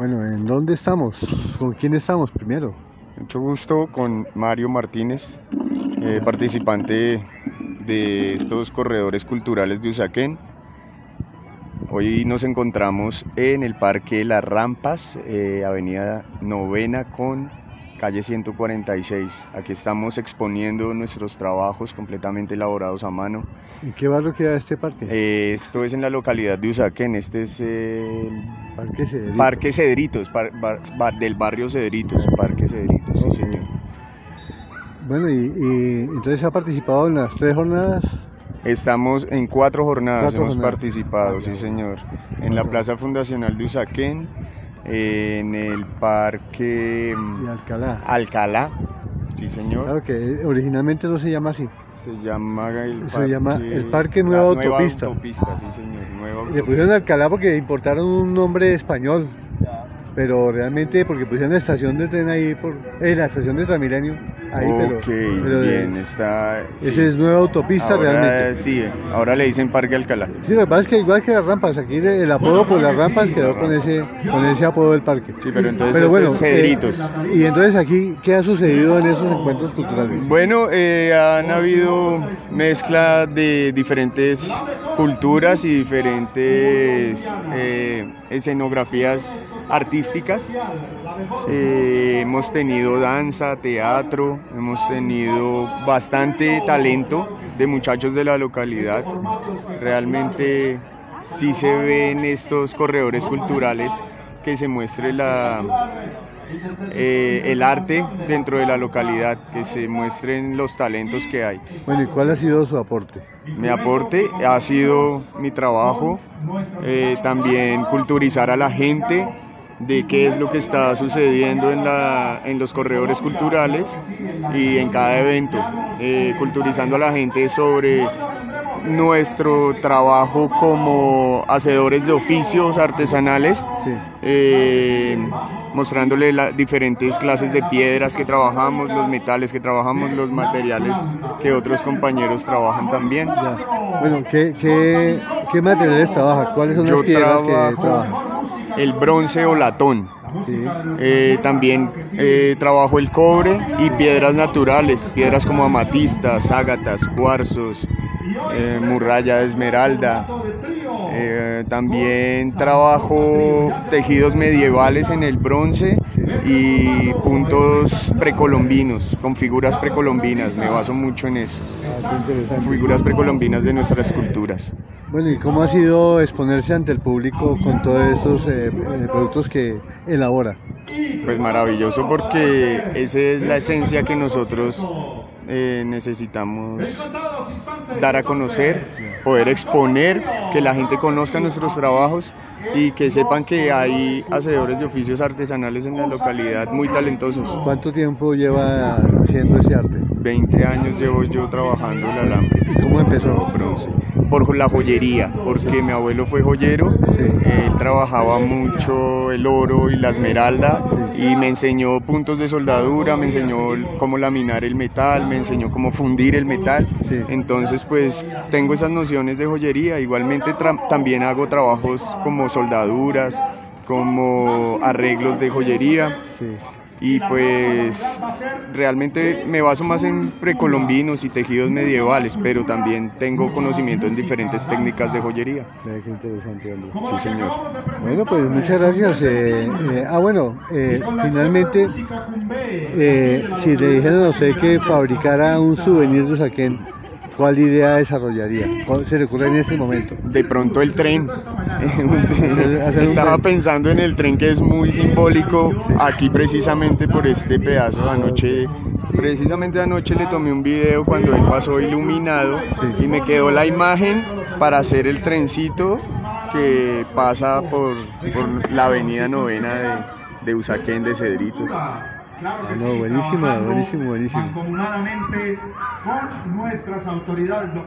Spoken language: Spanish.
Bueno, ¿en dónde estamos? ¿Con quién estamos primero? Mucho gusto con Mario Martínez, eh, participante de estos corredores culturales de Usaquén. Hoy nos encontramos en el Parque Las Rampas, eh, Avenida Novena con calle 146. Aquí estamos exponiendo nuestros trabajos completamente elaborados a mano. ¿En qué barrio queda este parque? Eh, esto es en la localidad de Usaquén, este es el Parque Cedritos. Parque Cedritos, par- bar- bar- del barrio Cedritos, Parque Cedritos, sí señor. Bueno, y, y entonces ha participado en las tres jornadas. Estamos en cuatro jornadas, Cuatro hemos jornadas. participado, sí señor. En la Plaza Fundacional de Usaquén, en el Parque mm, Y Alcalá. Alcalá, sí señor. Claro que originalmente no se llama así. Se llama el Se llama el Parque Nueva la Autopista. Autopista, sí señor, Nueva Le Autopista. pusieron Alcalá porque importaron un nombre español. Pero realmente porque pusieron la estación de tren ahí, por, eh, la estación de Transmilenio. Ahí, pero, ok, pero bien, es- está... Esa sí. es nueva autopista Ahora, realmente. Sí, ahora le dicen Parque Alcalá. Sí, lo que pasa es que igual que las rampas, aquí el apodo por las rampas quedó con ese, con ese apodo del parque. Sí, pero entonces Pero bueno, Cedritos. eh, y entonces aquí, ¿qué ha sucedido en esos encuentros culturales? Bueno, eh, han habido mezcla de diferentes culturas y diferentes eh, escenografías artísticas. Eh, hemos tenido danza, teatro, hemos tenido bastante talento de muchachos de la localidad. Realmente sí se ven estos corredores culturales que se muestre la, eh, el arte dentro de la localidad, que se muestren los talentos que hay. Bueno, ¿y cuál ha sido su aporte? Mi aporte ha sido mi trabajo, eh, también culturizar a la gente de qué es lo que está sucediendo en, la, en los corredores culturales y en cada evento, eh, culturizando a la gente sobre nuestro trabajo como hacedores de oficios artesanales Sí. eh, mostrándole las diferentes clases de piedras que trabajamos, los metales que trabajamos, los materiales que otros compañeros trabajan también. Ya. Bueno, ¿qué, qué, qué materiales trabaja? ¿Cuáles son las piedras que trabaja? el bronce o latón. Sí. Eh, también eh, trabajo el cobre y piedras naturales, piedras como amatistas, ágatas, cuarzos, eh, de esmeralda. Eh, también trabajo tejidos medievales en el bronce y puntos precolombinos, con figuras precolombinas, me baso mucho en eso, Ah, figuras precolombinas de nuestras culturas. Bueno, ¿y cómo ha sido exponerse ante el público con todos estos eh, eh, productos que elabora? Pues maravilloso porque esa es la esencia que nosotros eh, necesitamos dar a conocer, poder exponer, que la gente conozca nuestros trabajos y que sepan que hay hacedores de oficios artesanales en la localidad muy talentosos. ¿Cuánto tiempo lleva haciendo ese arte? 20 años llevo yo trabajando el alambre. ¿Y cómo empezó? bronce. Por la joyería, porque mi abuelo fue joyero, Sí. él trabajaba mucho el oro y la esmeralda y me enseñó puntos de soldadura, me enseñó cómo laminar el metal, me enseñó cómo fundir el metal. Sí. Entonces pues tengo esas nociones de joyería, igualmente también hago trabajos como soldaduras, como arreglos de joyería Sí. Y pues realmente me baso más en precolombinos y tejidos medievales, pero también tengo conocimiento en diferentes técnicas de joyería. Qué interesante. Sí, señor. Bueno, pues muchas gracias. eh, eh, ah, bueno, eh, finalmente, eh, si le dijeran a usted que fabricara un souvenir de Usaquén, ¿cuál idea desarrollaría? ¿Cuál se le ocurre en este momento? De pronto el tren. Estaba pensando en el tren que es muy simbólico aquí precisamente por este pedazo. Anoche, precisamente anoche le tomé un video cuando él pasó iluminado Sí. y me quedó la imagen para hacer el trencito que pasa por, por la avenida novena de, de Usaquén de Cedritos. Ah, no, buenísimo, buenísimo, buenísimo. mancomunadamente con nuestras autoridades locales.